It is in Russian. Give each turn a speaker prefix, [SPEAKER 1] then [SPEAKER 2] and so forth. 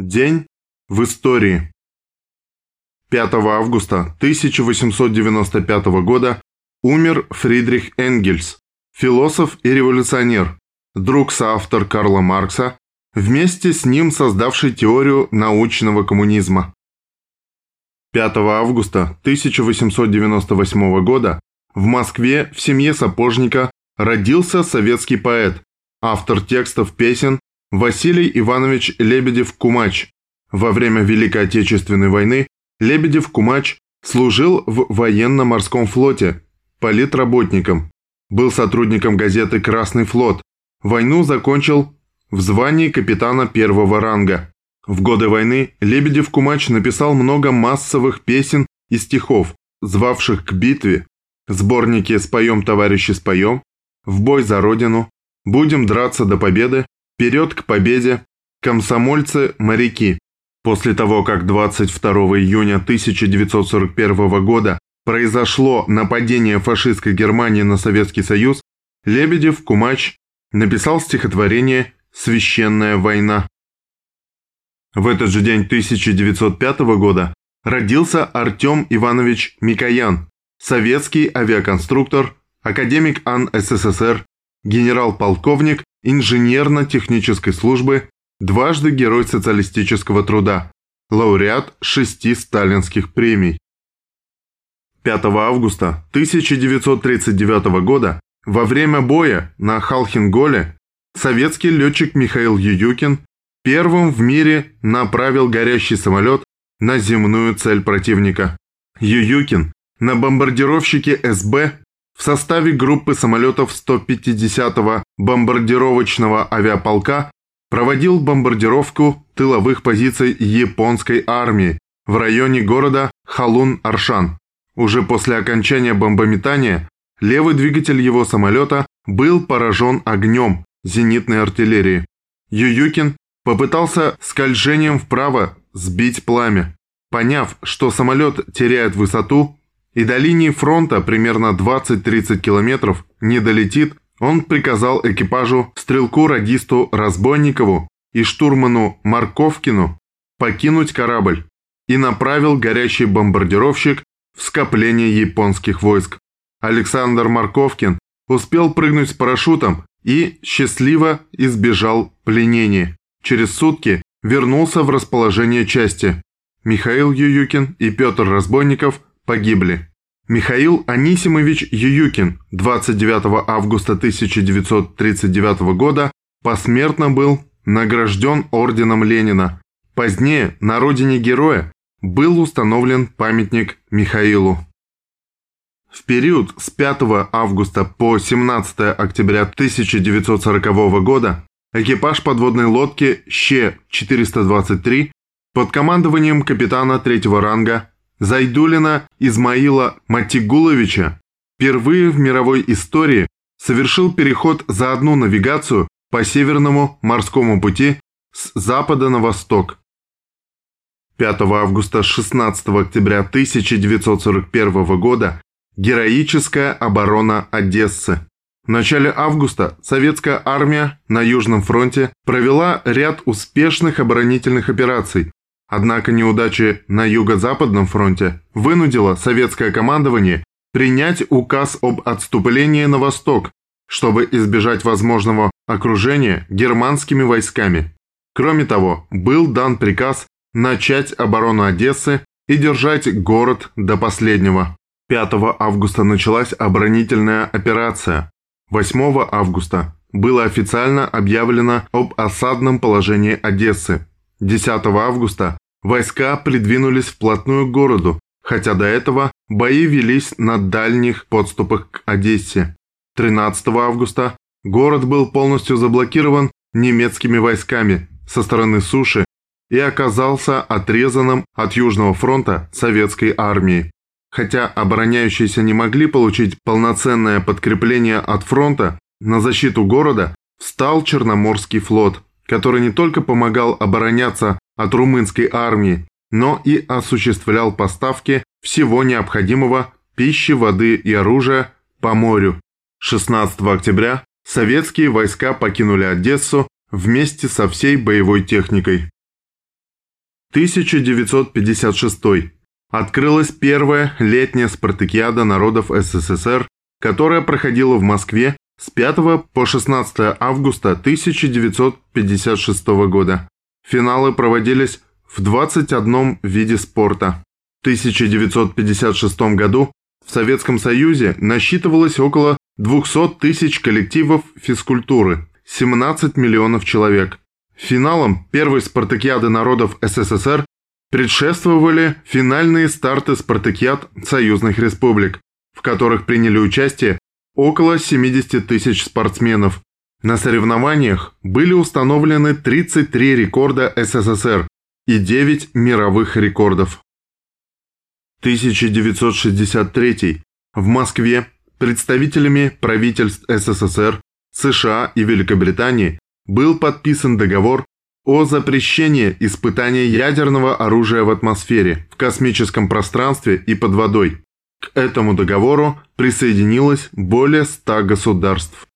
[SPEAKER 1] День в истории. 5 августа 1895 года умер Фридрих Энгельс, философ и революционер, друг-соавтор Карла Маркса, вместе с ним создавший теорию научного коммунизма. 5 августа 1898 года в Москве в семье сапожника родился советский поэт, автор текстов песен Василий Иванович Лебедев-Кумач. Во время Великой Отечественной войны Лебедев-Кумач служил в военно-морском флоте, политработником, был сотрудником газеты «Красный флот», войну закончил в звании капитана первого ранга. В годы войны Лебедев-Кумач написал много массовых песен и стихов, звавших к битве, сборники «Споем, товарищи, споем», «В бой за Родину», «Будем драться до победы», Вперед к победе! Комсомольцы-моряки! После того, как 22 июня 1941 года произошло нападение фашистской Германии на Советский Союз, Лебедев, Кумач, написал стихотворение «Священная война». В этот же день 1905 года родился Артем Иванович Микоян, советский авиаконструктор, академик АН СССР, генерал-полковник инженерно-технической службы, дважды Герой социалистического труда, лауреат шести сталинских премий. 5 августа 1939 года во время боя на Халхинголе советский летчик Михаил Ююкин первым в мире направил горящий самолет на земную цель противника. Ююкин на бомбардировщике СБ в составе группы самолетов 150-го бомбардировочного авиаполка проводил бомбардировку тыловых позиций японской армии в районе города Халун-Аршан. Уже после окончания бомбометания левый двигатель его самолета был поражен огнем зенитной артиллерии. Ююкин попытался скольжением вправо сбить пламя. Поняв, что самолет теряет высоту, и до линии фронта примерно 20-30 километров не долетит, он приказал экипажу стрелку-радисту Разбойникову и штурману Марковкину покинуть корабль и направил горящий бомбардировщик в скопление японских войск. Александр Марковкин успел прыгнуть с парашютом и счастливо избежал пленения. Через сутки вернулся в расположение части. Михаил Ююкин и Петр Разбойников – погибли. Михаил Анисимович Ююкин 29 августа 1939 года посмертно был награжден орденом Ленина. Позднее на родине героя был установлен памятник Михаилу. В период с 5 августа по 17 октября 1940 года экипаж подводной лодки Щ-423 под командованием капитана третьего ранга Зайдулина Измаила Матигуловича впервые в мировой истории совершил переход за одну навигацию по Северному морскому пути с запада на восток. 5 августа 16 октября 1941 года героическая оборона Одессы. В начале августа советская армия на Южном фронте провела ряд успешных оборонительных операций, Однако неудачи на Юго-Западном фронте вынудила советское командование принять указ об отступлении на восток, чтобы избежать возможного окружения германскими войсками. Кроме того, был дан приказ начать оборону Одессы и держать город до последнего. 5 августа началась оборонительная операция. 8 августа было официально объявлено об осадном положении Одессы. 10 августа войска придвинулись вплотную к городу, хотя до этого бои велись на дальних подступах к Одессе. 13 августа город был полностью заблокирован немецкими войсками со стороны суши и оказался отрезанным от Южного фронта советской армии. Хотя обороняющиеся не могли получить полноценное подкрепление от фронта, на защиту города встал Черноморский флот – который не только помогал обороняться от румынской армии, но и осуществлял поставки всего необходимого пищи, воды и оружия по морю. 16 октября советские войска покинули Одессу вместе со всей боевой техникой. 1956. Открылась первая летняя спартакиада народов СССР, которая проходила в Москве с 5 по 16 августа 1956 года. Финалы проводились в 21 виде спорта. В 1956 году в Советском Союзе насчитывалось около 200 тысяч коллективов физкультуры, 17 миллионов человек. Финалом первой спартакиады народов СССР предшествовали финальные старты спартакиад союзных республик, в которых приняли участие около 70 тысяч спортсменов. На соревнованиях были установлены 33 рекорда СССР и 9 мировых рекордов. 1963. В Москве представителями правительств СССР, США и Великобритании был подписан договор о запрещении испытания ядерного оружия в атмосфере, в космическом пространстве и под водой. К этому договору присоединилось более 100 государств.